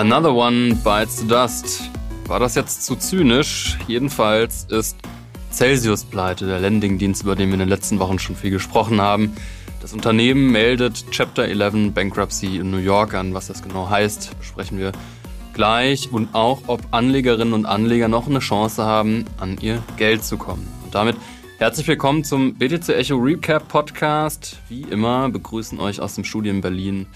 Another one bites the dust. War das jetzt zu zynisch? Jedenfalls ist Celsius pleite, der Landingdienst, über den wir in den letzten Wochen schon viel gesprochen haben. Das Unternehmen meldet Chapter 11 Bankruptcy in New York an. Was das genau heißt, besprechen wir gleich. Und auch, ob Anlegerinnen und Anleger noch eine Chance haben, an ihr Geld zu kommen. Und damit herzlich willkommen zum BTC Echo Recap Podcast. Wie immer begrüßen euch aus dem Studio in Berlin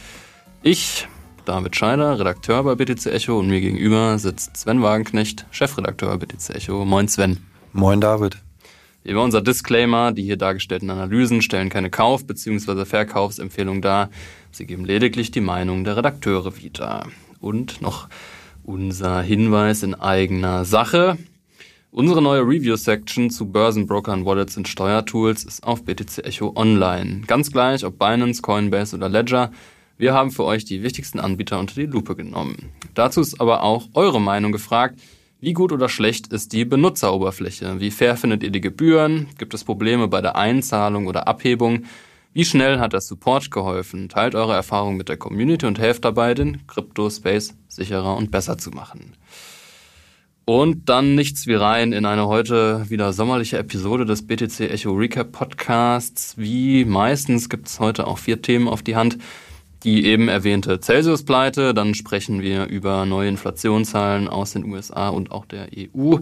ich, David Scheider, Redakteur bei BTC Echo und mir gegenüber sitzt Sven Wagenknecht, Chefredakteur bei BTC Echo. Moin Sven. Moin David. Wie immer unser Disclaimer, die hier dargestellten Analysen stellen keine Kauf- bzw. Verkaufsempfehlung dar. Sie geben lediglich die Meinung der Redakteure wieder. Und noch unser Hinweis in eigener Sache. Unsere neue Review-Section zu Börsenbrokern, Wallets und Steuertools ist auf BTC Echo online. Ganz gleich, ob Binance, Coinbase oder Ledger – wir haben für euch die wichtigsten Anbieter unter die Lupe genommen. Dazu ist aber auch eure Meinung gefragt. Wie gut oder schlecht ist die Benutzeroberfläche? Wie fair findet ihr die Gebühren? Gibt es Probleme bei der Einzahlung oder Abhebung? Wie schnell hat der Support geholfen? Teilt eure Erfahrungen mit der Community und helft dabei, den Crypto-Space sicherer und besser zu machen. Und dann nichts wie rein in eine heute wieder sommerliche Episode des BTC Echo Recap Podcasts. Wie meistens gibt es heute auch vier Themen auf die Hand die eben erwähnte Celsius-Pleite, dann sprechen wir über neue Inflationszahlen aus den USA und auch der EU.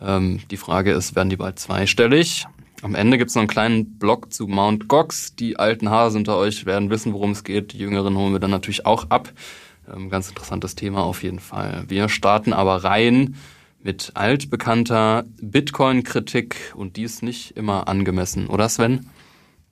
Ähm, die Frage ist, werden die bald zweistellig? Am Ende gibt es noch einen kleinen Blog zu Mount Gox. Die alten Hasen unter euch werden wissen, worum es geht. Die Jüngeren holen wir dann natürlich auch ab. Ähm, ganz interessantes Thema auf jeden Fall. Wir starten aber rein mit altbekannter Bitcoin-Kritik und die ist nicht immer angemessen, oder Sven?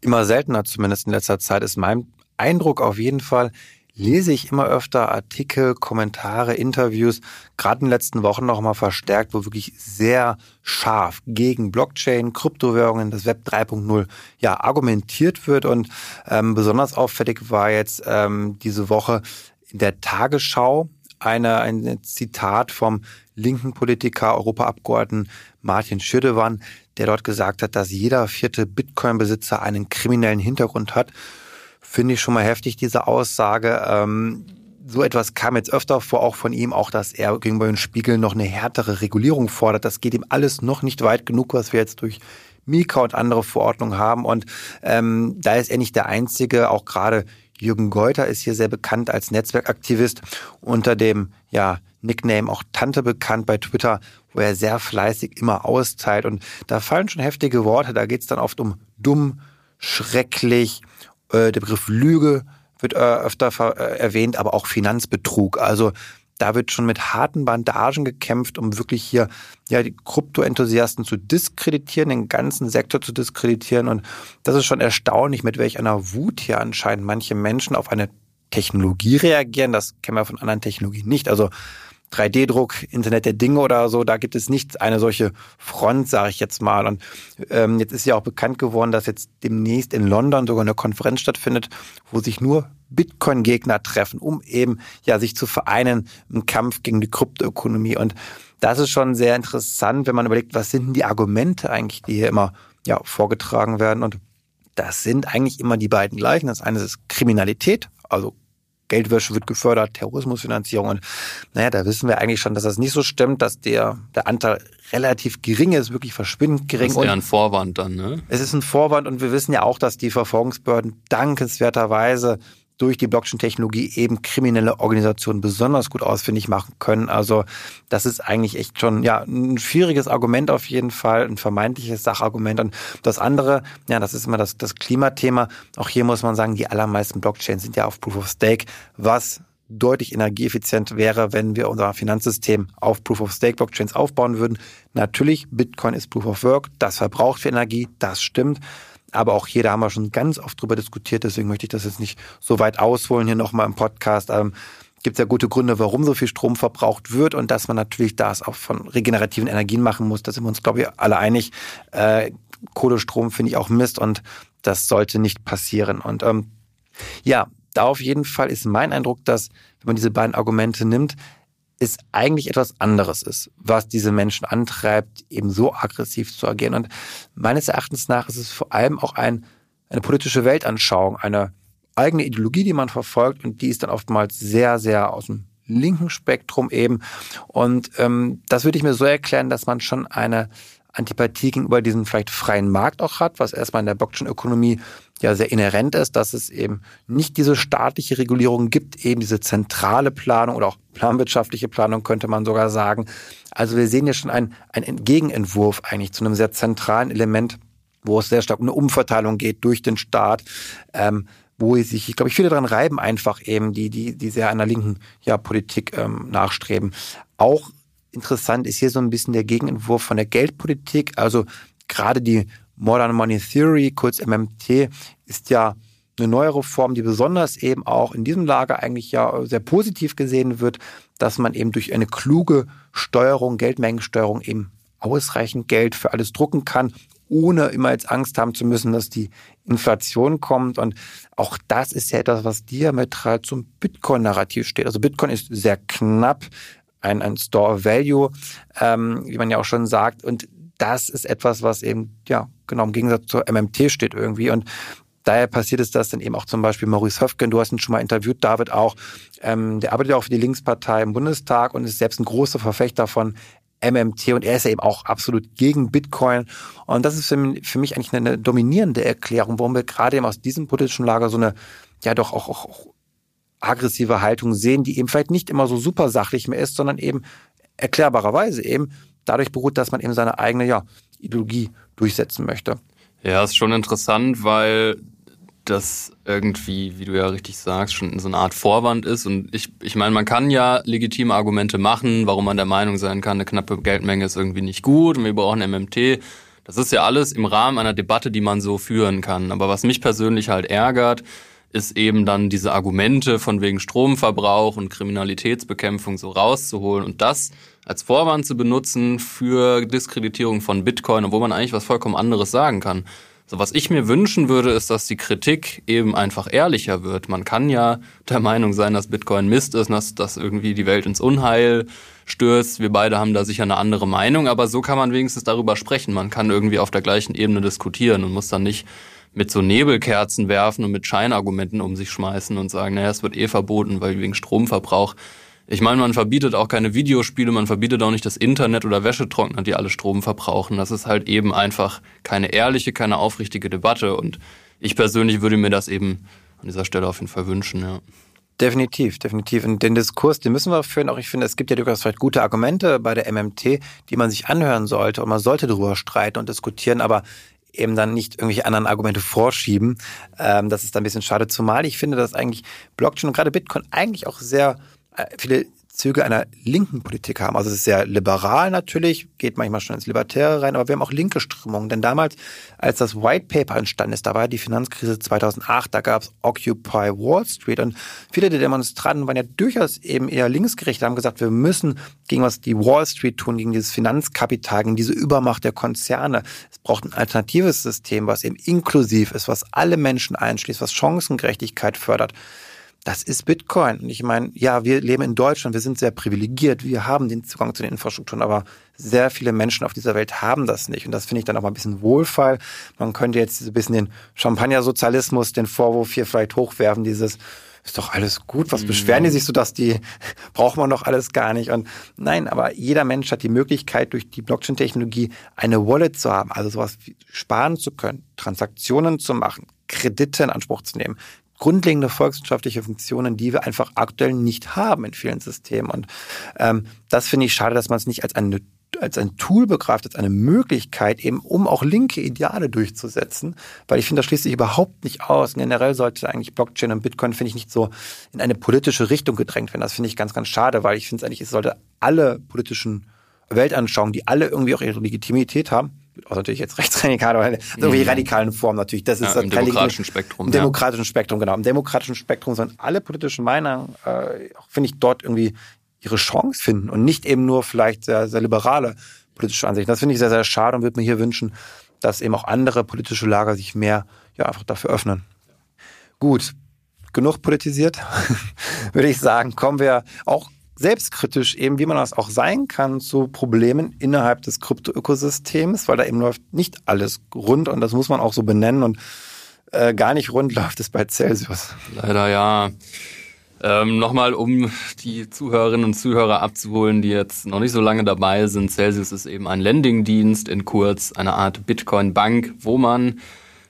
Immer seltener, zumindest in letzter Zeit, ist mein Eindruck auf jeden Fall, lese ich immer öfter Artikel, Kommentare, Interviews, gerade in den letzten Wochen noch mal verstärkt, wo wirklich sehr scharf gegen Blockchain, Kryptowährungen, das Web 3.0 ja argumentiert wird. Und ähm, besonders auffällig war jetzt ähm, diese Woche in der Tagesschau eine, ein Zitat vom linken Politiker, Europaabgeordneten Martin Schirdewan, der dort gesagt hat, dass jeder vierte Bitcoin-Besitzer einen kriminellen Hintergrund hat finde ich schon mal heftig, diese Aussage. Ähm, so etwas kam jetzt öfter vor, auch von ihm, auch dass er gegenüber den Spiegel noch eine härtere Regulierung fordert. Das geht ihm alles noch nicht weit genug, was wir jetzt durch Mika und andere Verordnungen haben. Und ähm, da ist er nicht der Einzige, auch gerade Jürgen Geuter ist hier sehr bekannt als Netzwerkaktivist unter dem ja, Nickname auch Tante bekannt bei Twitter, wo er sehr fleißig immer austeilt. Und da fallen schon heftige Worte. Da geht es dann oft um dumm, schrecklich, äh, der Begriff Lüge wird äh, öfter äh, erwähnt, aber auch Finanzbetrug. Also da wird schon mit harten Bandagen gekämpft, um wirklich hier ja die Krypto-Enthusiasten zu diskreditieren, den ganzen Sektor zu diskreditieren. Und das ist schon erstaunlich, mit welch einer Wut hier anscheinend manche Menschen auf eine Technologie reagieren. Das kennen wir von anderen Technologien nicht. Also 3D-Druck, Internet der Dinge oder so, da gibt es nicht eine solche Front, sage ich jetzt mal. Und ähm, jetzt ist ja auch bekannt geworden, dass jetzt demnächst in London sogar eine Konferenz stattfindet, wo sich nur Bitcoin-Gegner treffen, um eben ja sich zu vereinen im Kampf gegen die Kryptoökonomie. Und das ist schon sehr interessant, wenn man überlegt, was sind denn die Argumente eigentlich, die hier immer ja vorgetragen werden. Und das sind eigentlich immer die beiden gleichen. Das eine ist Kriminalität, also Geldwäsche wird gefördert, Terrorismusfinanzierung. Und naja, da wissen wir eigentlich schon, dass das nicht so stimmt, dass der, der Anteil relativ gering ist, wirklich verschwindend gering. Das ist ja ein Vorwand dann, ne? Es ist ein Vorwand und wir wissen ja auch, dass die Verfolgungsbehörden dankenswerterweise durch die Blockchain-Technologie eben kriminelle Organisationen besonders gut ausfindig machen können. Also das ist eigentlich echt schon ja ein schwieriges Argument auf jeden Fall, ein vermeintliches Sachargument. Und das andere, ja, das ist immer das, das Klimathema. Auch hier muss man sagen, die allermeisten Blockchains sind ja auf Proof of Stake, was deutlich energieeffizient wäre, wenn wir unser Finanzsystem auf Proof of Stake Blockchains aufbauen würden. Natürlich, Bitcoin ist Proof of Work, das verbraucht viel Energie, das stimmt. Aber auch hier, da haben wir schon ganz oft drüber diskutiert, deswegen möchte ich das jetzt nicht so weit ausholen hier nochmal im Podcast. Ähm, gibt es ja gute Gründe, warum so viel Strom verbraucht wird und dass man natürlich das auch von regenerativen Energien machen muss. Da sind wir uns, glaube ich, alle einig. Äh, Kohlestrom finde ich auch Mist und das sollte nicht passieren. Und ähm, ja, da auf jeden Fall ist mein Eindruck, dass, wenn man diese beiden Argumente nimmt, es eigentlich etwas anderes ist, was diese Menschen antreibt, eben so aggressiv zu agieren. Und meines Erachtens nach ist es vor allem auch ein, eine politische Weltanschauung, eine eigene Ideologie, die man verfolgt und die ist dann oftmals sehr, sehr aus dem linken Spektrum eben. Und ähm, das würde ich mir so erklären, dass man schon eine Antipathie gegenüber diesem vielleicht freien Markt auch hat, was erstmal in der Blockchain-Ökonomie ja sehr inhärent ist, dass es eben nicht diese staatliche Regulierung gibt, eben diese zentrale Planung oder auch planwirtschaftliche Planung könnte man sogar sagen. Also wir sehen hier schon einen, einen Gegenentwurf eigentlich zu einem sehr zentralen Element, wo es sehr stark um eine Umverteilung geht durch den Staat. Ähm, wo sich, ich glaube ich, viele daran reiben, einfach eben, die, die, die sehr einer linken ja, Politik ähm, nachstreben. Auch interessant ist hier so ein bisschen der Gegenentwurf von der Geldpolitik. Also gerade die Modern Money Theory, kurz MMT, ist ja eine neuere Form, die besonders eben auch in diesem Lager eigentlich ja sehr positiv gesehen wird, dass man eben durch eine kluge Steuerung, Geldmengensteuerung eben ausreichend Geld für alles drucken kann, ohne immer jetzt Angst haben zu müssen, dass die Inflation kommt. Und auch das ist ja etwas, was diametral zum Bitcoin-Narrativ steht. Also Bitcoin ist sehr knapp, ein, ein Store of Value, ähm, wie man ja auch schon sagt. Und das ist etwas, was eben, ja, genau im Gegensatz zur MMT steht irgendwie. Und daher passiert es, dass dann eben auch zum Beispiel Maurice Höfgen, du hast ihn schon mal interviewt, David auch, ähm, der arbeitet auch für die Linkspartei im Bundestag und ist selbst ein großer Verfechter von MMT und er ist ja eben auch absolut gegen Bitcoin. Und das ist für, für mich eigentlich eine, eine dominierende Erklärung, warum wir gerade eben aus diesem politischen Lager so eine, ja doch auch, auch, auch aggressive Haltung sehen, die eben vielleicht nicht immer so super sachlich mehr ist, sondern eben erklärbarerweise eben dadurch beruht, dass man eben seine eigene ja, Ideologie durchsetzen möchte. Ja, ist schon interessant, weil das irgendwie, wie du ja richtig sagst, schon so eine Art Vorwand ist. Und ich, ich meine, man kann ja legitime Argumente machen, warum man der Meinung sein kann, eine knappe Geldmenge ist irgendwie nicht gut und wir brauchen MMT. Das ist ja alles im Rahmen einer Debatte, die man so führen kann. Aber was mich persönlich halt ärgert, ist eben dann diese Argumente von wegen Stromverbrauch und Kriminalitätsbekämpfung so rauszuholen und das als Vorwand zu benutzen für Diskreditierung von Bitcoin, obwohl man eigentlich was vollkommen anderes sagen kann. So, was ich mir wünschen würde, ist, dass die Kritik eben einfach ehrlicher wird. Man kann ja der Meinung sein, dass Bitcoin Mist ist, dass, dass irgendwie die Welt ins Unheil stürzt. Wir beide haben da sicher eine andere Meinung, aber so kann man wenigstens darüber sprechen. Man kann irgendwie auf der gleichen Ebene diskutieren und muss dann nicht mit so Nebelkerzen werfen und mit Scheinargumenten um sich schmeißen und sagen, naja, es wird eh verboten, weil wegen Stromverbrauch. Ich meine, man verbietet auch keine Videospiele, man verbietet auch nicht das Internet oder Wäschetrockner, die alle Strom verbrauchen. Das ist halt eben einfach keine ehrliche, keine aufrichtige Debatte und ich persönlich würde mir das eben an dieser Stelle auf jeden Fall wünschen, ja. Definitiv, definitiv. Und den Diskurs, den müssen wir führen. Auch ich finde, es gibt ja durchaus vielleicht gute Argumente bei der MMT, die man sich anhören sollte und man sollte darüber streiten und diskutieren. Aber eben dann nicht irgendwelche anderen Argumente vorschieben. Ähm, das ist dann ein bisschen schade, zumal ich finde, dass eigentlich Blockchain und gerade Bitcoin eigentlich auch sehr viele Züge einer linken Politik haben. Also es ist sehr liberal natürlich, geht manchmal schon ins Libertäre rein, aber wir haben auch linke Strömungen. Denn damals, als das White Paper entstanden ist, da war die Finanzkrise 2008, da gab es Occupy Wall Street und viele der Demonstranten waren ja durchaus eben eher linksgerichtet, haben gesagt, wir müssen gegen was die Wall Street tun, gegen dieses Finanzkapital, gegen diese Übermacht der Konzerne. Es braucht ein alternatives System, was eben inklusiv ist, was alle Menschen einschließt, was Chancengerechtigkeit fördert das ist Bitcoin. Und ich meine, ja, wir leben in Deutschland, wir sind sehr privilegiert, wir haben den Zugang zu den Infrastrukturen, aber sehr viele Menschen auf dieser Welt haben das nicht. Und das finde ich dann auch mal ein bisschen wohlfall. Man könnte jetzt ein bisschen den Champagner-Sozialismus, den Vorwurf hier vielleicht hochwerfen, dieses, ist doch alles gut, was beschweren die sich so, dass die, braucht man doch alles gar nicht. Und nein, aber jeder Mensch hat die Möglichkeit, durch die Blockchain-Technologie eine Wallet zu haben, also sowas sparen zu können, Transaktionen zu machen, Kredite in Anspruch zu nehmen, grundlegende volkswirtschaftliche Funktionen, die wir einfach aktuell nicht haben in vielen Systemen. Und ähm, das finde ich schade, dass man es nicht als eine als ein Tool begreift, als eine Möglichkeit, eben um auch linke Ideale durchzusetzen, weil ich finde, das schließt sich überhaupt nicht aus. Generell sollte eigentlich Blockchain und Bitcoin, finde ich, nicht so in eine politische Richtung gedrängt werden. Das finde ich ganz, ganz schade, weil ich finde es eigentlich, es sollte alle politischen Weltanschauungen, die alle irgendwie auch ihre Legitimität haben, auch natürlich jetzt rechtsradikal, aber irgendwie mhm. radikalen Form natürlich. Das ist ja, im demokratischen Spektrum. Im demokratischen ja. Spektrum, genau. Im demokratischen Spektrum sollen alle politischen Meinungen, äh, finde ich, dort irgendwie ihre Chance finden und nicht eben nur vielleicht sehr, sehr liberale politische Ansichten. Das finde ich sehr, sehr schade und würde mir hier wünschen, dass eben auch andere politische Lager sich mehr ja einfach dafür öffnen. Gut, genug politisiert, würde ich sagen. Kommen wir auch selbstkritisch eben, wie man das auch sein kann, zu Problemen innerhalb des Krypto-Ökosystems, weil da eben läuft nicht alles rund und das muss man auch so benennen und äh, gar nicht rund läuft es bei Celsius. Leider ja. Ähm, Nochmal, um die Zuhörerinnen und Zuhörer abzuholen, die jetzt noch nicht so lange dabei sind. Celsius ist eben ein Lending-Dienst in kurz, eine Art Bitcoin-Bank, wo man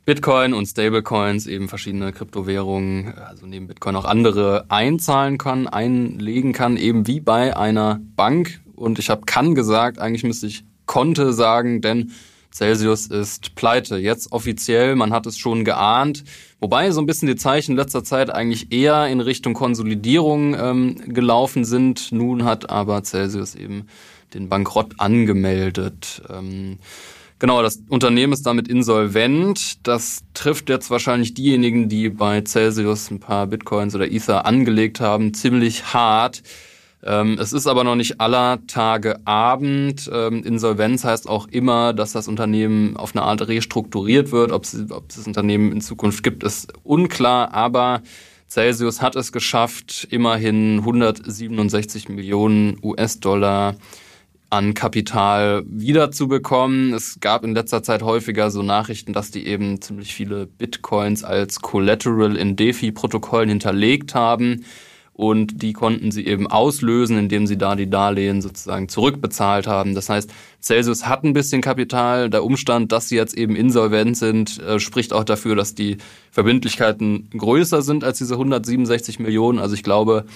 Bitcoin und Stablecoins, eben verschiedene Kryptowährungen, also neben Bitcoin auch andere einzahlen kann, einlegen kann, eben wie bei einer Bank. Und ich habe kann gesagt, eigentlich müsste ich konnte sagen, denn Celsius ist pleite. Jetzt offiziell, man hat es schon geahnt. Wobei so ein bisschen die Zeichen letzter Zeit eigentlich eher in Richtung Konsolidierung ähm, gelaufen sind. Nun hat aber Celsius eben den Bankrott angemeldet. Ähm, Genau, das Unternehmen ist damit insolvent. Das trifft jetzt wahrscheinlich diejenigen, die bei Celsius ein paar Bitcoins oder Ether angelegt haben, ziemlich hart. Ähm, es ist aber noch nicht aller Tage Abend. Ähm, Insolvenz heißt auch immer, dass das Unternehmen auf eine Art restrukturiert wird. Ob es, ob es das Unternehmen in Zukunft gibt, ist unklar. Aber Celsius hat es geschafft, immerhin 167 Millionen US-Dollar an Kapital wiederzubekommen. Es gab in letzter Zeit häufiger so Nachrichten, dass die eben ziemlich viele Bitcoins als Collateral in DeFi-Protokollen hinterlegt haben. Und die konnten sie eben auslösen, indem sie da die Darlehen sozusagen zurückbezahlt haben. Das heißt, Celsius hat ein bisschen Kapital. Der Umstand, dass sie jetzt eben insolvent sind, äh, spricht auch dafür, dass die Verbindlichkeiten größer sind als diese 167 Millionen. Also ich glaube,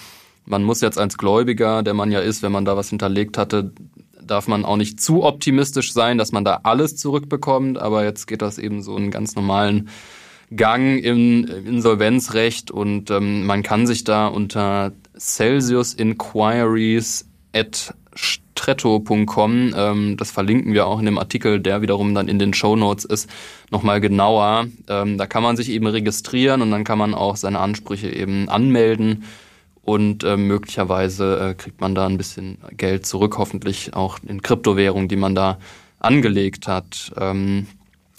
man muss jetzt als Gläubiger, der man ja ist, wenn man da was hinterlegt hatte, darf man auch nicht zu optimistisch sein, dass man da alles zurückbekommt. Aber jetzt geht das eben so einen ganz normalen Gang im Insolvenzrecht und ähm, man kann sich da unter Celsius Inquiries at stretto.com, ähm, das verlinken wir auch in dem Artikel, der wiederum dann in den Show Notes ist, nochmal genauer. Ähm, da kann man sich eben registrieren und dann kann man auch seine Ansprüche eben anmelden und äh, möglicherweise äh, kriegt man da ein bisschen Geld zurück, hoffentlich auch in Kryptowährungen, die man da angelegt hat. Ähm,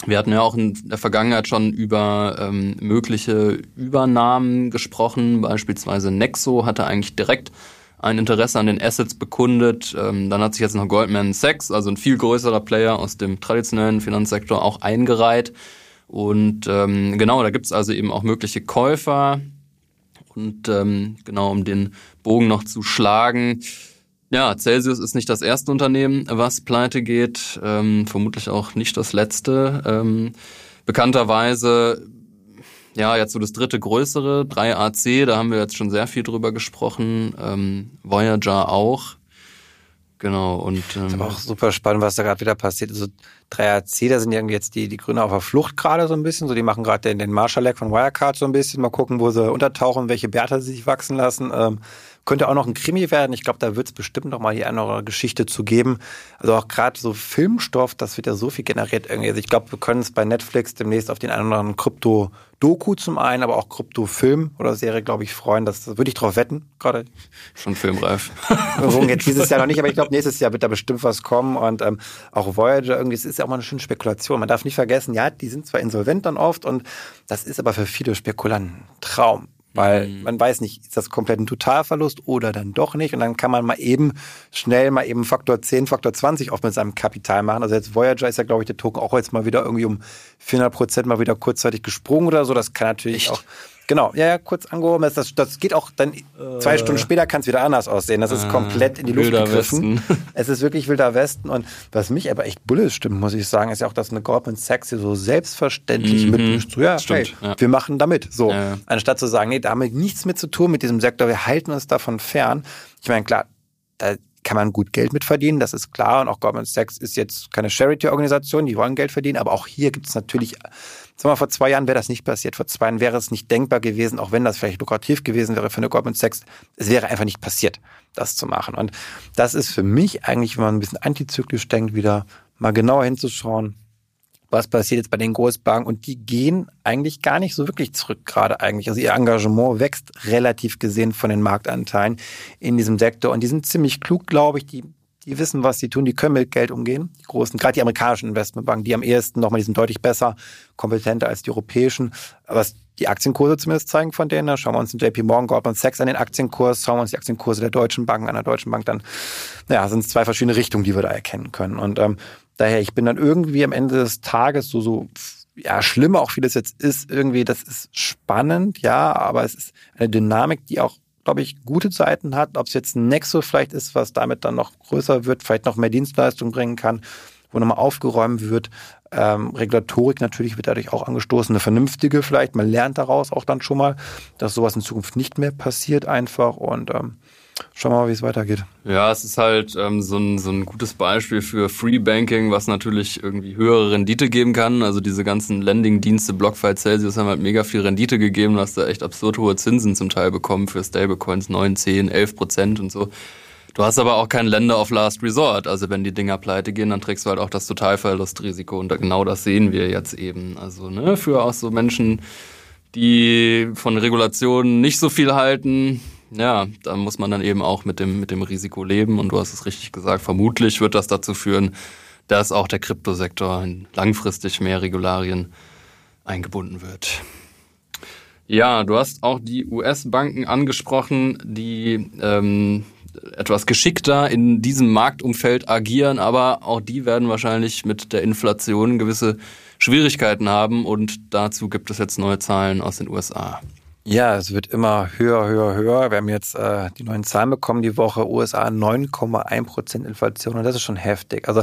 wir hatten ja auch in der Vergangenheit schon über ähm, mögliche Übernahmen gesprochen. Beispielsweise Nexo hatte eigentlich direkt ein Interesse an den Assets bekundet. Ähm, dann hat sich jetzt noch Goldman Sachs, also ein viel größerer Player aus dem traditionellen Finanzsektor, auch eingereiht. Und ähm, genau, da gibt's also eben auch mögliche Käufer. Und ähm, genau, um den Bogen noch zu schlagen, ja, Celsius ist nicht das erste Unternehmen, was pleite geht, ähm, vermutlich auch nicht das letzte. Ähm, bekannterweise, ja, jetzt so das dritte größere, 3AC, da haben wir jetzt schon sehr viel drüber gesprochen, ähm, Voyager auch. Genau, und. Ähm, ist aber auch super spannend, was da gerade wieder passiert. Also 3AC, da sind irgendwie jetzt die, die Grüne auf der Flucht gerade so ein bisschen. So, die machen gerade den, den Marshall-Leg von Wirecard so ein bisschen. Mal gucken, wo sie untertauchen, welche Bärte sie sich wachsen lassen. Ähm, könnte auch noch ein Krimi werden. Ich glaube, da wird es bestimmt noch mal hier eine Geschichte zu geben. Also auch gerade so Filmstoff, das wird ja so viel generiert irgendwie. Also ich glaube, wir können es bei Netflix demnächst auf den einen oder anderen Krypto-Doku zum einen, aber auch Krypto-Film oder Serie, glaube ich, freuen. Das, das würde ich drauf wetten, gerade. Schon filmreif. Jetzt dieses Jahr noch nicht, aber ich glaube, nächstes Jahr wird da bestimmt was kommen. Und ähm, auch Voyager irgendwie, es ist ja auch mal eine schöne Spekulation. Man darf nicht vergessen, ja, die sind zwar insolvent dann oft und das ist aber für viele Spekulanten Traum weil mhm. man weiß nicht, ist das komplett ein Totalverlust oder dann doch nicht. Und dann kann man mal eben schnell mal eben Faktor 10, Faktor 20 oft mit seinem Kapital machen. Also jetzt Voyager ist ja, glaube ich, der Token auch jetzt mal wieder irgendwie um 400 Prozent mal wieder kurzzeitig gesprungen oder so. Das kann natürlich Echt? auch Genau, ja, ja, kurz angehoben. Das, das, das geht auch dann zwei äh, Stunden später kann es wieder anders aussehen. Das ist äh, komplett in die Luft gegriffen. Westen. Es ist wirklich wilder Westen. Und was mich aber echt bullisch stimmt, muss ich sagen, ist ja auch, dass eine Goldman Sachs hier so selbstverständlich mhm. mitmischt. So, ja, Stimmt, hey, ja. wir machen damit. So, ja, ja. anstatt zu sagen, nee, da haben wir nichts mit zu tun mit diesem Sektor, wir halten uns davon fern. Ich meine, klar, da kann man gut Geld mit verdienen, das ist klar. Und auch Goldman Sachs ist jetzt keine Charity-Organisation, die wollen Geld verdienen. Aber auch hier gibt es natürlich Sag mal, vor zwei Jahren wäre das nicht passiert. Vor zwei Jahren wäre es nicht denkbar gewesen, auch wenn das vielleicht lukrativ gewesen wäre für eine Goldman Sachs. Es wäre einfach nicht passiert, das zu machen. Und das ist für mich eigentlich, wenn man ein bisschen antizyklisch denkt, wieder mal genauer hinzuschauen, was passiert jetzt bei den Großbanken und die gehen eigentlich gar nicht so wirklich zurück gerade eigentlich. Also ihr Engagement wächst relativ gesehen von den Marktanteilen in diesem Sektor und die sind ziemlich klug, glaube ich. Die die wissen, was sie tun, die können mit Geld umgehen. Die großen, gerade die amerikanischen Investmentbanken, die am ehesten nochmal, die sind deutlich besser, kompetenter als die europäischen. Was die Aktienkurse zumindest zeigen von denen, schauen wir uns den JP Morgan, Goldman Sachs an den Aktienkurs, schauen wir uns die Aktienkurse der deutschen Banken an der deutschen Bank, dann ja, sind es zwei verschiedene Richtungen, die wir da erkennen können. Und ähm, daher, ich bin dann irgendwie am Ende des Tages so, so ja, schlimmer auch vieles jetzt ist, irgendwie, das ist spannend, ja, aber es ist eine Dynamik, die auch glaube ich, gute Seiten hat. Ob es jetzt ein Nexo vielleicht ist, was damit dann noch größer wird, vielleicht noch mehr Dienstleistung bringen kann, wo nochmal aufgeräumt wird. Ähm, Regulatorik natürlich wird dadurch auch angestoßen, eine vernünftige vielleicht. Man lernt daraus auch dann schon mal, dass sowas in Zukunft nicht mehr passiert einfach. Und ähm, Schauen wir mal, wie es weitergeht. Ja, es ist halt ähm, so, ein, so ein gutes Beispiel für Free Banking, was natürlich irgendwie höhere Rendite geben kann. Also diese ganzen Lending-Dienste, BlockFi, Celsius haben halt mega viel Rendite gegeben. Du hast da echt absurd hohe Zinsen zum Teil bekommen für Stablecoins, 9, 10, 11 Prozent und so. Du hast aber auch kein Lender of Last Resort. Also wenn die Dinger pleite gehen, dann trägst du halt auch das Totalverlustrisiko. Und genau das sehen wir jetzt eben. Also ne, für auch so Menschen, die von Regulationen nicht so viel halten, ja, da muss man dann eben auch mit dem, mit dem Risiko leben. Und du hast es richtig gesagt, vermutlich wird das dazu führen, dass auch der Kryptosektor langfristig mehr Regularien eingebunden wird. Ja, du hast auch die US-Banken angesprochen, die ähm, etwas geschickter in diesem Marktumfeld agieren, aber auch die werden wahrscheinlich mit der Inflation gewisse Schwierigkeiten haben und dazu gibt es jetzt neue Zahlen aus den USA. Ja, es wird immer höher, höher, höher. Wir haben jetzt äh, die neuen Zahlen bekommen die Woche. USA 9,1 Prozent Inflation und das ist schon heftig. Also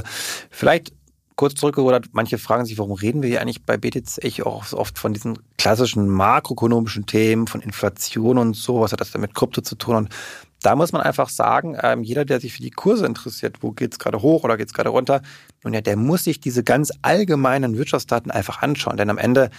vielleicht kurz zurückgerudert, manche fragen sich, warum reden wir hier eigentlich bei BTC auch oft von diesen klassischen makroökonomischen Themen, von Inflation und so, was hat das denn mit Krypto zu tun? Und da muss man einfach sagen, ähm, jeder, der sich für die Kurse interessiert, wo geht's gerade hoch oder geht's gerade runter, nun ja, der muss sich diese ganz allgemeinen Wirtschaftsdaten einfach anschauen. Denn am Ende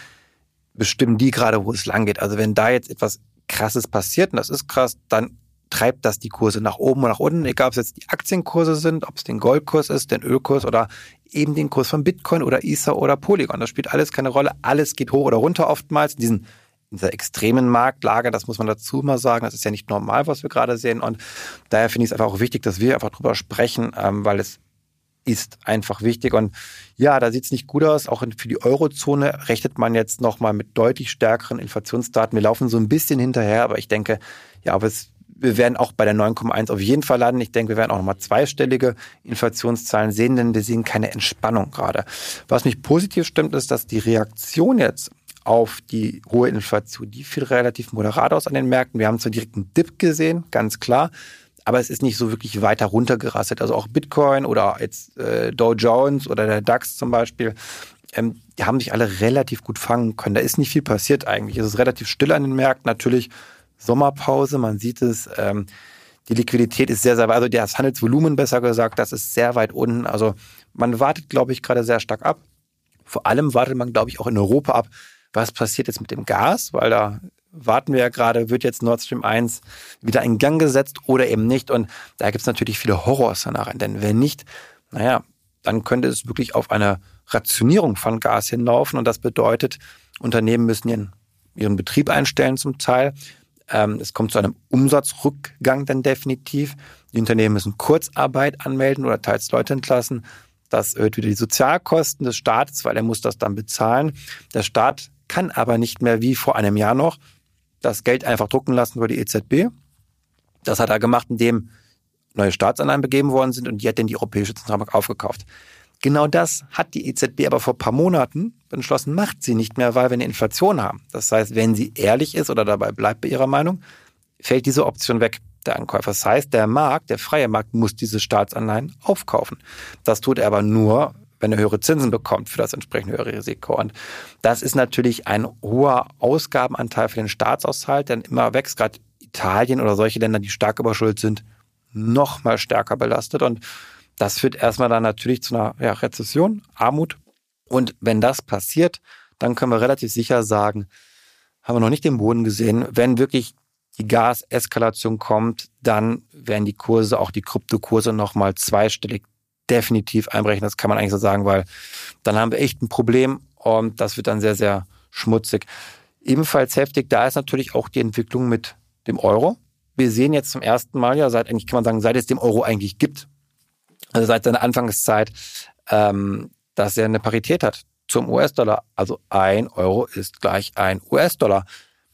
bestimmen die gerade, wo es lang geht. Also wenn da jetzt etwas Krasses passiert, und das ist krass, dann treibt das die Kurse nach oben und nach unten, egal ob es jetzt die Aktienkurse sind, ob es den Goldkurs ist, den Ölkurs oder eben den Kurs von Bitcoin oder Ether oder Polygon. Das spielt alles keine Rolle. Alles geht hoch oder runter oftmals in diesen in dieser extremen Marktlage, das muss man dazu mal sagen, das ist ja nicht normal, was wir gerade sehen. Und daher finde ich es einfach auch wichtig, dass wir einfach drüber sprechen, ähm, weil es ist einfach wichtig. Und ja, da sieht es nicht gut aus. Auch für die Eurozone rechnet man jetzt nochmal mit deutlich stärkeren Inflationsdaten. Wir laufen so ein bisschen hinterher, aber ich denke, ja, aber es, wir werden auch bei der 9,1 auf jeden Fall landen. Ich denke, wir werden auch nochmal zweistellige Inflationszahlen sehen, denn wir sehen keine Entspannung gerade. Was mich positiv stimmt, ist, dass die Reaktion jetzt auf die hohe Inflation, die fiel relativ moderat aus an den Märkten. Wir haben zwar direkt einen Dip gesehen, ganz klar aber es ist nicht so wirklich weiter runtergerastet. Also auch Bitcoin oder jetzt äh, Dow Jones oder der DAX zum Beispiel, ähm, die haben sich alle relativ gut fangen können. Da ist nicht viel passiert eigentlich. Es ist relativ still an den Märkten. Natürlich Sommerpause, man sieht es. Ähm, die Liquidität ist sehr, sehr weit, also das Handelsvolumen besser gesagt, das ist sehr weit unten. Also man wartet, glaube ich, gerade sehr stark ab. Vor allem wartet man, glaube ich, auch in Europa ab, was passiert jetzt mit dem Gas, weil da warten wir ja gerade, wird jetzt Nord Stream 1 wieder in Gang gesetzt oder eben nicht. Und da gibt es natürlich viele Horrorszenarien. Denn wenn nicht, naja, dann könnte es wirklich auf eine Rationierung von Gas hinlaufen. Und das bedeutet, Unternehmen müssen ihren, ihren Betrieb einstellen zum Teil. Ähm, es kommt zu einem Umsatzrückgang dann definitiv. Die Unternehmen müssen Kurzarbeit anmelden oder teils Leute entlassen. Das erhöht wieder die Sozialkosten des Staates, weil er muss das dann bezahlen. Der Staat kann aber nicht mehr wie vor einem Jahr noch das Geld einfach drucken lassen über die EZB. Das hat er gemacht, indem neue Staatsanleihen begeben worden sind und die hat dann die Europäische Zentralbank aufgekauft. Genau das hat die EZB aber vor ein paar Monaten entschlossen, macht sie nicht mehr, weil wir eine Inflation haben. Das heißt, wenn sie ehrlich ist oder dabei bleibt bei ihrer Meinung, fällt diese Option weg, der Ankäufer. Das heißt, der Markt, der freie Markt muss diese Staatsanleihen aufkaufen. Das tut er aber nur, wenn er höhere Zinsen bekommt für das entsprechende höhere Risiko. Und das ist natürlich ein hoher Ausgabenanteil für den Staatshaushalt, denn immer wächst gerade Italien oder solche Länder, die stark überschuldet sind, noch mal stärker belastet. Und das führt erstmal dann natürlich zu einer ja, Rezession, Armut. Und wenn das passiert, dann können wir relativ sicher sagen, haben wir noch nicht den Boden gesehen. Wenn wirklich die Gaseskalation kommt, dann werden die Kurse, auch die Kryptokurse nochmal zweistellig definitiv einbrechen. Das kann man eigentlich so sagen, weil dann haben wir echt ein Problem und das wird dann sehr, sehr schmutzig. Ebenfalls heftig, da ist natürlich auch die Entwicklung mit dem Euro. Wir sehen jetzt zum ersten Mal, ja, seit eigentlich kann man sagen, seit es dem Euro eigentlich gibt, also seit seiner Anfangszeit, ähm, dass er eine Parität hat zum US-Dollar. Also ein Euro ist gleich ein US-Dollar.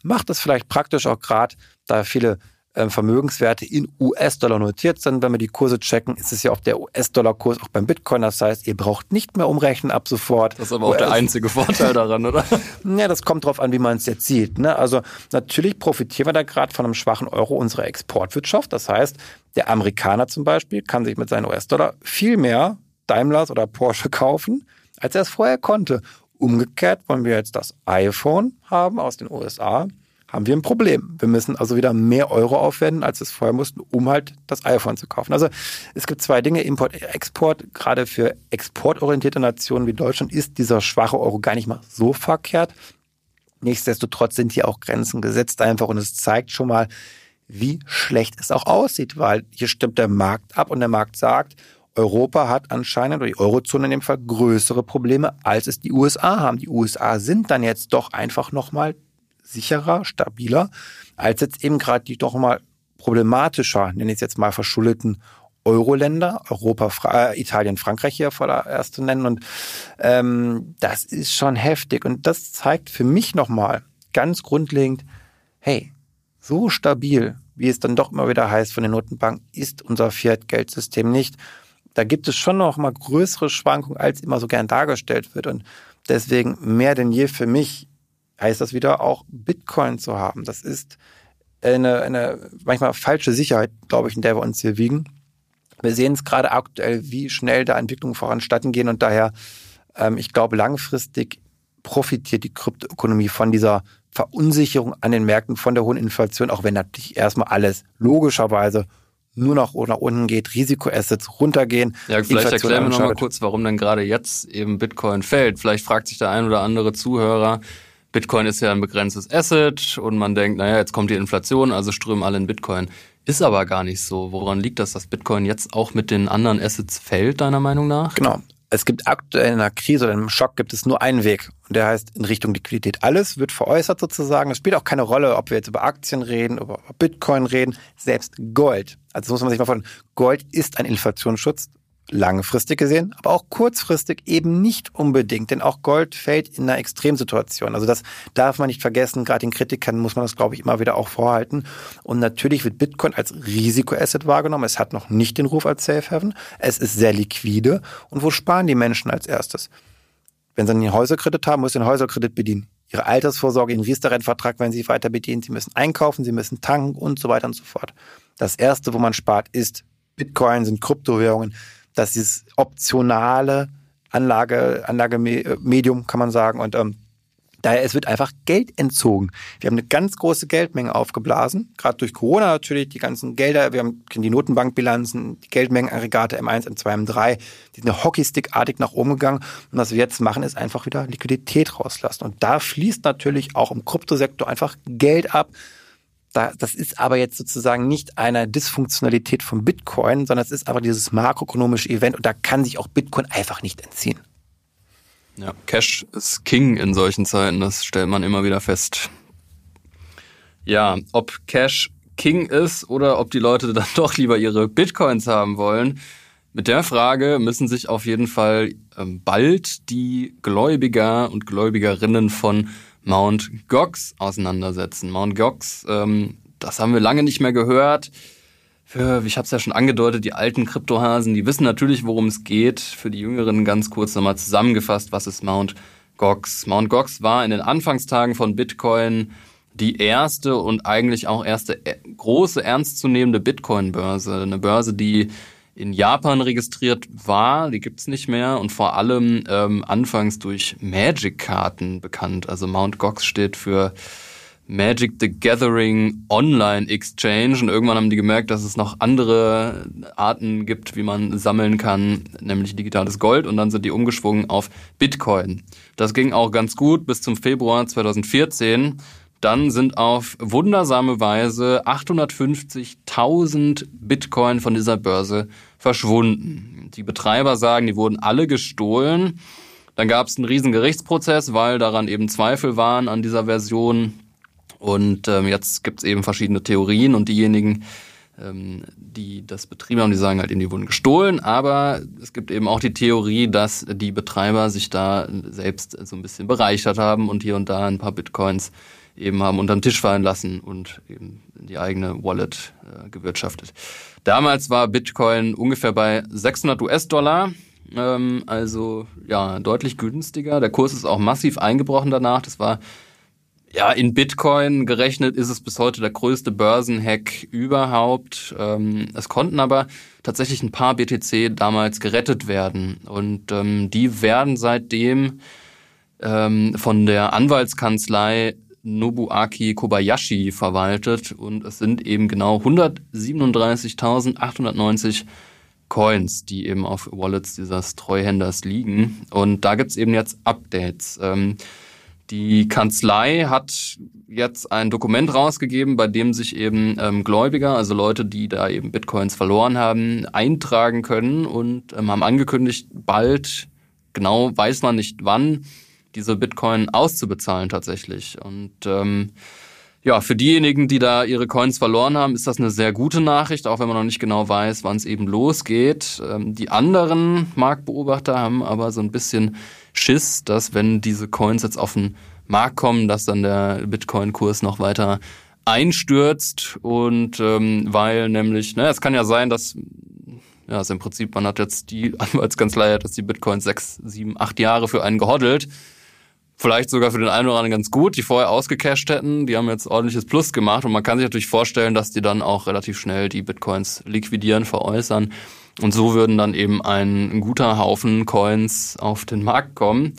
Macht es vielleicht praktisch auch gerade, da viele Vermögenswerte in US-Dollar notiert sind. Wenn wir die Kurse checken, ist es ja auch der US-Dollar-Kurs auch beim Bitcoin. Das heißt, ihr braucht nicht mehr umrechnen ab sofort. Das ist aber auch der einzige Vorteil daran, oder? Ja, das kommt drauf an, wie man es jetzt sieht. Ne? Also natürlich profitieren wir da gerade von einem schwachen Euro unserer Exportwirtschaft. Das heißt, der Amerikaner zum Beispiel kann sich mit seinen US-Dollar viel mehr Daimlers oder Porsche kaufen, als er es vorher konnte. Umgekehrt wollen wir jetzt das iPhone haben aus den USA, haben wir ein Problem. Wir müssen also wieder mehr Euro aufwenden, als wir es vorher mussten, um halt das iPhone zu kaufen. Also es gibt zwei Dinge, Import, Export. Gerade für exportorientierte Nationen wie Deutschland ist dieser schwache Euro gar nicht mal so verkehrt. Nichtsdestotrotz sind hier auch Grenzen gesetzt einfach und es zeigt schon mal, wie schlecht es auch aussieht, weil hier stimmt der Markt ab und der Markt sagt, Europa hat anscheinend, oder die Eurozone in dem Fall, größere Probleme, als es die USA haben. Die USA sind dann jetzt doch einfach nochmal sicherer, stabiler, als jetzt eben gerade die doch mal problematischer, nenne ich es jetzt mal verschuldeten Euro-Länder, Europa, Fra äh, Italien, Frankreich hier vorerst zu nennen. Und ähm, das ist schon heftig. Und das zeigt für mich nochmal ganz grundlegend, hey, so stabil, wie es dann doch immer wieder heißt von den Notenbanken, ist unser Fiat-Geldsystem nicht. Da gibt es schon noch mal größere Schwankungen, als immer so gern dargestellt wird. Und deswegen mehr denn je für mich heißt das wieder auch Bitcoin zu haben. Das ist eine, eine manchmal falsche Sicherheit, glaube ich, in der wir uns hier wiegen. Wir sehen es gerade aktuell, wie schnell da Entwicklungen voranstatten gehen und daher, ähm, ich glaube, langfristig profitiert die Kryptoökonomie von dieser Verunsicherung an den Märkten, von der hohen Inflation, auch wenn natürlich erstmal alles logischerweise nur noch nach unten geht, Risikoassets runtergehen. Ja, vielleicht erklären wir nochmal kurz, warum dann gerade jetzt eben Bitcoin fällt. Vielleicht fragt sich der ein oder andere Zuhörer, Bitcoin ist ja ein begrenztes Asset und man denkt, naja, jetzt kommt die Inflation, also strömen alle in Bitcoin. Ist aber gar nicht so. Woran liegt das, dass Bitcoin jetzt auch mit den anderen Assets fällt, deiner Meinung nach? Genau. Es gibt aktuell in einer Krise oder einem Schock gibt es nur einen Weg und der heißt in Richtung Liquidität. Alles wird veräußert sozusagen. Es spielt auch keine Rolle, ob wir jetzt über Aktien reden, über Bitcoin reden, selbst Gold. Also muss man sich mal vorstellen, Gold ist ein Inflationsschutz langfristig gesehen, aber auch kurzfristig eben nicht unbedingt, denn auch Gold fällt in einer Extremsituation. Also das darf man nicht vergessen, gerade den Kritikern muss man das, glaube ich, immer wieder auch vorhalten. Und natürlich wird Bitcoin als Risikoasset wahrgenommen. Es hat noch nicht den Ruf als Safe Haven. Es ist sehr liquide. Und wo sparen die Menschen als erstes? Wenn sie einen Häuserkredit haben, muss den Häuserkredit bedienen. Ihre Altersvorsorge, ihren Riester-Rentvertrag, wenn sie weiter bedienen. Sie müssen einkaufen, sie müssen tanken und so weiter und so fort. Das erste, wo man spart, ist Bitcoin, sind Kryptowährungen das ist optionale Anlage, Anlagemedium, kann man sagen. Und ähm, daher, es wird einfach Geld entzogen. Wir haben eine ganz große Geldmenge aufgeblasen, gerade durch Corona natürlich, die ganzen Gelder, wir haben die Notenbankbilanzen, die Geldmengenaggregate M1, M2, M3, die sind hockeystickartig nach oben gegangen. Und was wir jetzt machen, ist einfach wieder Liquidität rauslassen. Und da fließt natürlich auch im Kryptosektor einfach Geld ab, das ist aber jetzt sozusagen nicht eine Dysfunktionalität von Bitcoin, sondern es ist aber dieses makroökonomische Event und da kann sich auch Bitcoin einfach nicht entziehen. Ja, Cash ist King in solchen Zeiten, das stellt man immer wieder fest. Ja, ob Cash King ist oder ob die Leute dann doch lieber ihre Bitcoins haben wollen, mit der Frage müssen sich auf jeden Fall ähm, bald die Gläubiger und Gläubigerinnen von Mount Gox auseinandersetzen. Mount Gox, ähm, das haben wir lange nicht mehr gehört. Für, ich habe es ja schon angedeutet, die alten Kryptohasen, die wissen natürlich, worum es geht. Für die Jüngeren ganz kurz nochmal zusammengefasst, was ist Mount Gox? Mount Gox war in den Anfangstagen von Bitcoin die erste und eigentlich auch erste äh, große ernstzunehmende Bitcoin-Börse. Eine Börse, die in Japan registriert war, die gibt's nicht mehr und vor allem ähm, anfangs durch Magic-Karten bekannt. Also Mount Gox steht für Magic the Gathering Online Exchange und irgendwann haben die gemerkt, dass es noch andere Arten gibt, wie man sammeln kann, nämlich digitales Gold und dann sind die umgeschwungen auf Bitcoin. Das ging auch ganz gut bis zum Februar 2014 dann sind auf wundersame Weise 850.000 Bitcoin von dieser Börse verschwunden. Die Betreiber sagen, die wurden alle gestohlen. Dann gab es einen riesen Gerichtsprozess, weil daran eben Zweifel waren an dieser Version. Und ähm, jetzt gibt es eben verschiedene Theorien und diejenigen, ähm, die das betrieben haben, die sagen halt eben, die wurden gestohlen, aber es gibt eben auch die Theorie, dass die Betreiber sich da selbst so ein bisschen bereichert haben und hier und da ein paar Bitcoins eben haben unterm Tisch fallen lassen und eben die eigene Wallet äh, gewirtschaftet. Damals war Bitcoin ungefähr bei 600 US-Dollar, ähm, also ja deutlich günstiger. Der Kurs ist auch massiv eingebrochen danach. Das war ja, in Bitcoin gerechnet ist es bis heute der größte Börsenhack überhaupt. Ähm, es konnten aber tatsächlich ein paar BTC damals gerettet werden. Und ähm, die werden seitdem ähm, von der Anwaltskanzlei Nobuaki Kobayashi verwaltet. Und es sind eben genau 137.890 Coins, die eben auf Wallets dieses Treuhänders liegen. Und da gibt's eben jetzt Updates. Ähm, die Kanzlei hat jetzt ein Dokument rausgegeben, bei dem sich eben ähm, Gläubiger, also Leute, die da eben Bitcoins verloren haben, eintragen können und ähm, haben angekündigt, bald, genau weiß man nicht wann, diese Bitcoin auszubezahlen tatsächlich. Und ähm, ja, für diejenigen, die da ihre Coins verloren haben, ist das eine sehr gute Nachricht, auch wenn man noch nicht genau weiß, wann es eben losgeht. Ähm, die anderen Marktbeobachter haben aber so ein bisschen Schiss, dass wenn diese Coins jetzt auf den Markt kommen, dass dann der Bitcoin-Kurs noch weiter einstürzt und ähm, weil nämlich, ne, es kann ja sein, dass ja, also im Prinzip, man hat jetzt die Anwaltskanzlei jetzt die Bitcoins sechs, sieben, acht Jahre für einen gehoddelt. Vielleicht sogar für den einen oder anderen ganz gut, die vorher ausgecasht hätten. Die haben jetzt ordentliches Plus gemacht und man kann sich natürlich vorstellen, dass die dann auch relativ schnell die Bitcoins liquidieren, veräußern. Und so würden dann eben ein guter Haufen Coins auf den Markt kommen.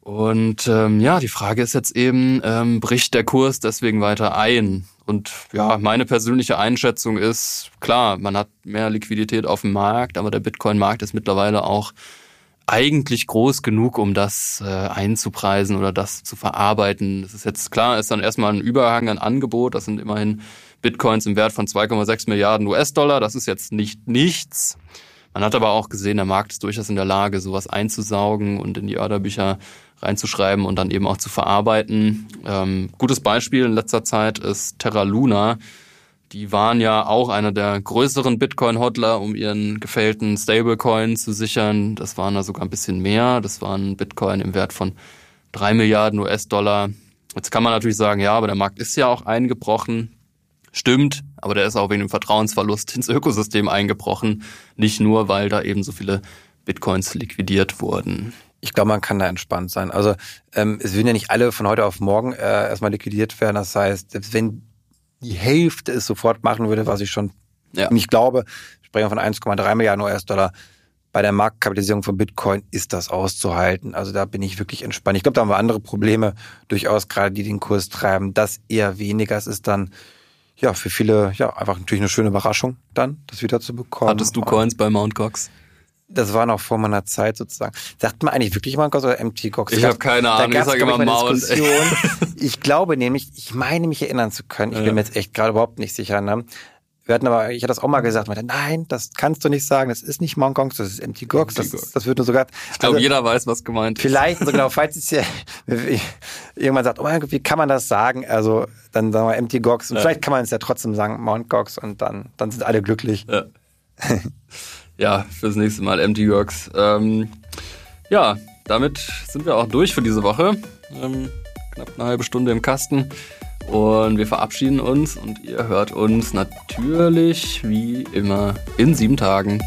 Und ähm, ja, die Frage ist jetzt eben, ähm, bricht der Kurs deswegen weiter ein? Und ja, meine persönliche Einschätzung ist, klar, man hat mehr Liquidität auf dem Markt, aber der Bitcoin-Markt ist mittlerweile auch eigentlich groß genug, um das äh, einzupreisen oder das zu verarbeiten. Das ist jetzt klar, ist dann erstmal ein Überhang an Angebot. Das sind immerhin Bitcoins im Wert von 2,6 Milliarden US-Dollar. Das ist jetzt nicht nichts. Man hat aber auch gesehen, der Markt ist durchaus in der Lage, sowas einzusaugen und in die Orderbücher reinzuschreiben und dann eben auch zu verarbeiten. Ähm, gutes Beispiel in letzter Zeit ist Terra Luna. Die waren ja auch einer der größeren Bitcoin-Hodler, um ihren gefällten Stablecoin zu sichern. Das waren da sogar ein bisschen mehr. Das waren Bitcoin im Wert von drei Milliarden US-Dollar. Jetzt kann man natürlich sagen, ja, aber der Markt ist ja auch eingebrochen. Stimmt, aber der ist auch wegen dem Vertrauensverlust ins Ökosystem eingebrochen. Nicht nur, weil da eben so viele Bitcoins liquidiert wurden. Ich glaube, man kann da entspannt sein. Also ähm, es würden ja nicht alle von heute auf morgen äh, erstmal liquidiert werden. Das heißt, selbst wenn die Hälfte es sofort machen würde, was ich schon ja. nicht glaube, sprechen wir von 1,3 Milliarden US-Dollar, bei der Marktkapitalisierung von Bitcoin ist das auszuhalten. Also da bin ich wirklich entspannt. Ich glaube, da haben wir andere Probleme durchaus gerade, die den Kurs treiben. Das eher weniger. Es ist dann ja, für viele, ja, einfach natürlich eine schöne Überraschung dann, das wieder zu bekommen. Hattest du Coins bei Mount Gox? Das war noch vor meiner Zeit sozusagen. Sagt man eigentlich wirklich Mount Gox oder MT Gox? Ich habe keine Ahnung, ich sage immer Mount. ich glaube nämlich, ich meine mich erinnern zu können, ich ja. bin mir jetzt echt gerade überhaupt nicht sicher, ne? Wir hatten aber, ich hatte das auch mal gesagt, meinte, nein, das kannst du nicht sagen, das ist nicht Mount Gox, das ist MT Gox, das, das wird nur sogar. Ich glaube, also, jeder weiß, was gemeint ist. Vielleicht, so genau, falls es hier irgendwann sagt, oh mein Gott, wie kann man das sagen? Also, dann sagen wir MT Gox und ja. vielleicht kann man es ja trotzdem sagen, Mount Gox und dann, dann sind alle glücklich. Ja, ja fürs nächste Mal MT Gox. Ähm, ja, damit sind wir auch durch für diese Woche. Ähm, knapp eine halbe Stunde im Kasten. Und wir verabschieden uns und ihr hört uns natürlich wie immer in sieben Tagen.